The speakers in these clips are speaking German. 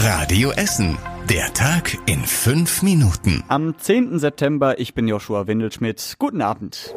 Radio Essen. Der Tag in fünf Minuten. Am 10. September, ich bin Joshua Windelschmidt. Guten Abend.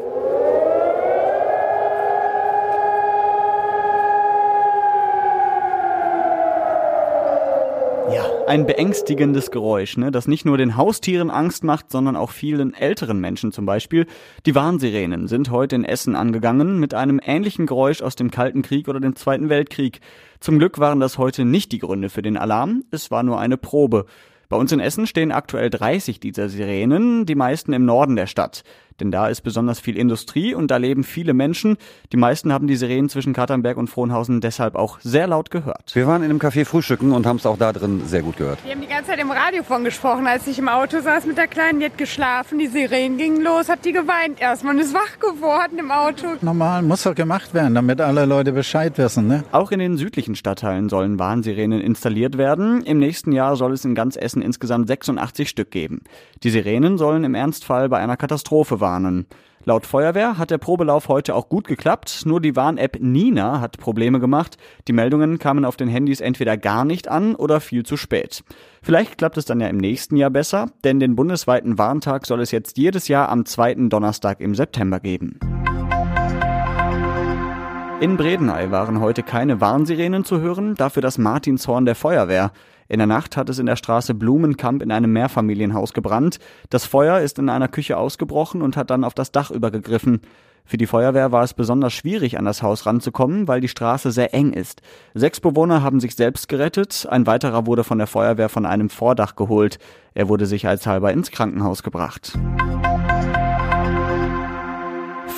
Ja, ein beängstigendes Geräusch, ne, das nicht nur den Haustieren Angst macht, sondern auch vielen älteren Menschen zum Beispiel. Die Warnsirenen sind heute in Essen angegangen mit einem ähnlichen Geräusch aus dem Kalten Krieg oder dem Zweiten Weltkrieg. Zum Glück waren das heute nicht die Gründe für den Alarm, es war nur eine Probe. Bei uns in Essen stehen aktuell 30 dieser Sirenen, die meisten im Norden der Stadt. Denn da ist besonders viel Industrie und da leben viele Menschen. Die meisten haben die Sirenen zwischen Katernberg und Frohnhausen deshalb auch sehr laut gehört. Wir waren in einem Café frühstücken und haben es auch da drin sehr gut gehört. Wir haben die ganze Zeit im Radio von gesprochen, als ich im Auto saß mit der Kleinen, die hat geschlafen, die Sirenen gingen los, hat die geweint erstmal und ist wach geworden im Auto. Normal muss doch gemacht werden, damit alle Leute Bescheid wissen. Ne? Auch in den südlichen Stadtteilen sollen Warnsirenen installiert werden. Im nächsten Jahr soll es in ganz Essen insgesamt 86 Stück geben. Die Sirenen sollen im Ernstfall bei einer Katastrophe warnen. Laut Feuerwehr hat der Probelauf heute auch gut geklappt, nur die Warn-App Nina hat Probleme gemacht. Die Meldungen kamen auf den Handys entweder gar nicht an oder viel zu spät. Vielleicht klappt es dann ja im nächsten Jahr besser, denn den bundesweiten Warntag soll es jetzt jedes Jahr am zweiten Donnerstag im September geben. In Bredeney waren heute keine Warnsirenen zu hören, dafür das Martinshorn der Feuerwehr. In der Nacht hat es in der Straße Blumenkamp in einem Mehrfamilienhaus gebrannt. Das Feuer ist in einer Küche ausgebrochen und hat dann auf das Dach übergegriffen. Für die Feuerwehr war es besonders schwierig, an das Haus ranzukommen, weil die Straße sehr eng ist. Sechs Bewohner haben sich selbst gerettet, ein weiterer wurde von der Feuerwehr von einem Vordach geholt. Er wurde sicherheitshalber ins Krankenhaus gebracht.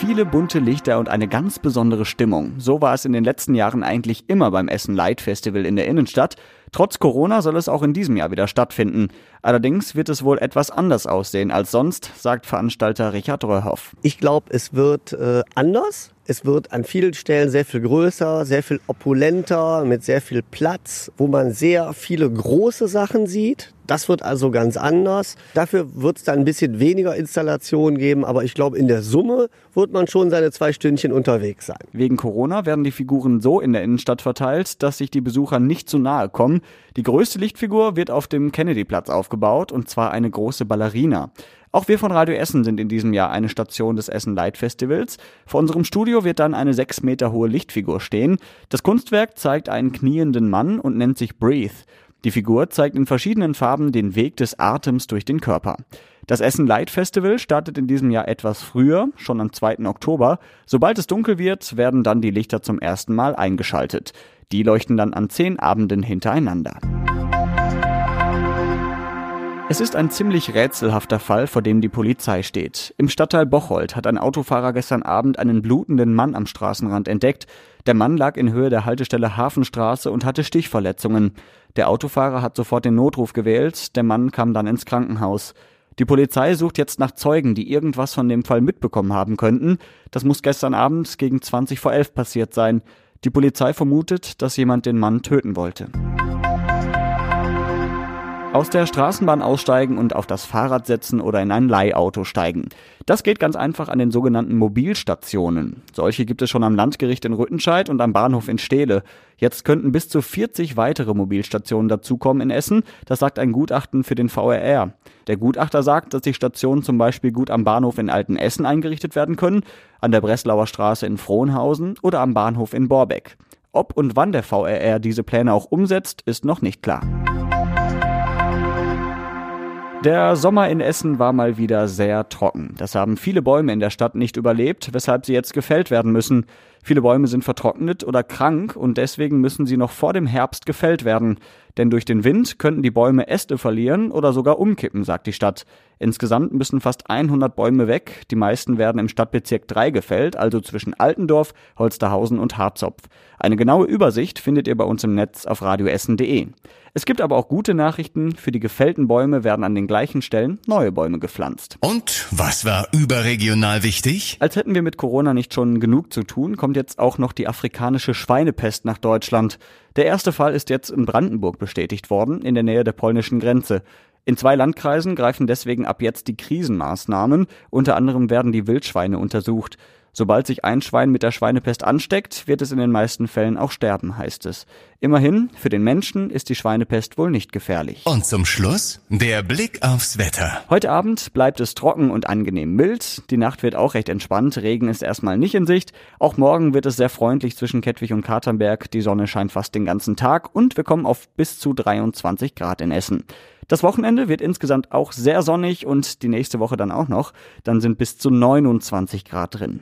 Viele bunte Lichter und eine ganz besondere Stimmung. So war es in den letzten Jahren eigentlich immer beim Essen Light Festival in der Innenstadt. Trotz Corona soll es auch in diesem Jahr wieder stattfinden. Allerdings wird es wohl etwas anders aussehen als sonst, sagt Veranstalter Richard Röhrhoff. Ich glaube, es wird äh, anders. Es wird an vielen Stellen sehr viel größer, sehr viel opulenter, mit sehr viel Platz, wo man sehr viele große Sachen sieht. Das wird also ganz anders. Dafür wird es dann ein bisschen weniger Installationen geben, aber ich glaube, in der Summe wird man schon seine zwei Stündchen unterwegs sein. Wegen Corona werden die Figuren so in der Innenstadt verteilt, dass sich die Besucher nicht zu nahe kommen. Die größte Lichtfigur wird auf dem Kennedyplatz aufgebaut und zwar eine große Ballerina. Auch wir von Radio Essen sind in diesem Jahr eine Station des Essen Light Festivals. Vor unserem Studio wird dann eine sechs Meter hohe Lichtfigur stehen. Das Kunstwerk zeigt einen knienden Mann und nennt sich Breathe. Die Figur zeigt in verschiedenen Farben den Weg des Atems durch den Körper. Das Essen Light Festival startet in diesem Jahr etwas früher, schon am 2. Oktober. Sobald es dunkel wird, werden dann die Lichter zum ersten Mal eingeschaltet. Die leuchten dann an zehn Abenden hintereinander. Es ist ein ziemlich rätselhafter Fall, vor dem die Polizei steht. Im Stadtteil Bocholt hat ein Autofahrer gestern Abend einen blutenden Mann am Straßenrand entdeckt. Der Mann lag in Höhe der Haltestelle Hafenstraße und hatte Stichverletzungen. Der Autofahrer hat sofort den Notruf gewählt, der Mann kam dann ins Krankenhaus. Die Polizei sucht jetzt nach Zeugen, die irgendwas von dem Fall mitbekommen haben könnten. Das muss gestern Abend gegen 20 vor 11 passiert sein. Die Polizei vermutet, dass jemand den Mann töten wollte. Aus der Straßenbahn aussteigen und auf das Fahrrad setzen oder in ein Leihauto steigen. Das geht ganz einfach an den sogenannten Mobilstationen. Solche gibt es schon am Landgericht in Rüttenscheid und am Bahnhof in Steele. Jetzt könnten bis zu 40 weitere Mobilstationen dazukommen in Essen. Das sagt ein Gutachten für den VRR. Der Gutachter sagt, dass die Stationen zum Beispiel gut am Bahnhof in Altenessen eingerichtet werden können, an der Breslauer Straße in Frohnhausen oder am Bahnhof in Borbeck. Ob und wann der VRR diese Pläne auch umsetzt, ist noch nicht klar. Der Sommer in Essen war mal wieder sehr trocken. Das haben viele Bäume in der Stadt nicht überlebt, weshalb sie jetzt gefällt werden müssen. Viele Bäume sind vertrocknet oder krank und deswegen müssen sie noch vor dem Herbst gefällt werden. Denn durch den Wind könnten die Bäume Äste verlieren oder sogar umkippen, sagt die Stadt. Insgesamt müssen fast 100 Bäume weg. Die meisten werden im Stadtbezirk 3 gefällt, also zwischen Altendorf, Holsterhausen und Harzopf. Eine genaue Übersicht findet ihr bei uns im Netz auf radioessen.de. Es gibt aber auch gute Nachrichten. Für die gefällten Bäume werden an den gleichen Stellen neue Bäume gepflanzt. Und was war überregional wichtig? Als hätten wir mit Corona nicht schon genug zu tun, kommt jetzt auch noch die afrikanische Schweinepest nach Deutschland. Der erste Fall ist jetzt in Brandenburg bestätigt worden, in der Nähe der polnischen Grenze. In zwei Landkreisen greifen deswegen ab jetzt die Krisenmaßnahmen. Unter anderem werden die Wildschweine untersucht. Sobald sich ein Schwein mit der Schweinepest ansteckt, wird es in den meisten Fällen auch sterben, heißt es. Immerhin, für den Menschen ist die Schweinepest wohl nicht gefährlich. Und zum Schluss der Blick aufs Wetter. Heute Abend bleibt es trocken und angenehm mild. Die Nacht wird auch recht entspannt. Regen ist erstmal nicht in Sicht. Auch morgen wird es sehr freundlich zwischen Kettwig und Katernberg. Die Sonne scheint fast den ganzen Tag und wir kommen auf bis zu 23 Grad in Essen. Das Wochenende wird insgesamt auch sehr sonnig und die nächste Woche dann auch noch. Dann sind bis zu 29 Grad drin.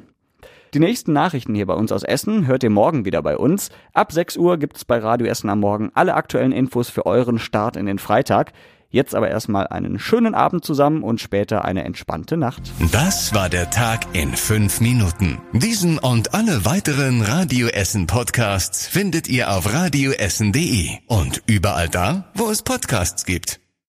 Die nächsten Nachrichten hier bei uns aus Essen hört ihr morgen wieder bei uns. Ab 6 Uhr gibt's bei Radio Essen am Morgen alle aktuellen Infos für euren Start in den Freitag. Jetzt aber erstmal einen schönen Abend zusammen und später eine entspannte Nacht. Das war der Tag in fünf Minuten. Diesen und alle weiteren Radio Essen Podcasts findet ihr auf radioessen.de und überall da, wo es Podcasts gibt.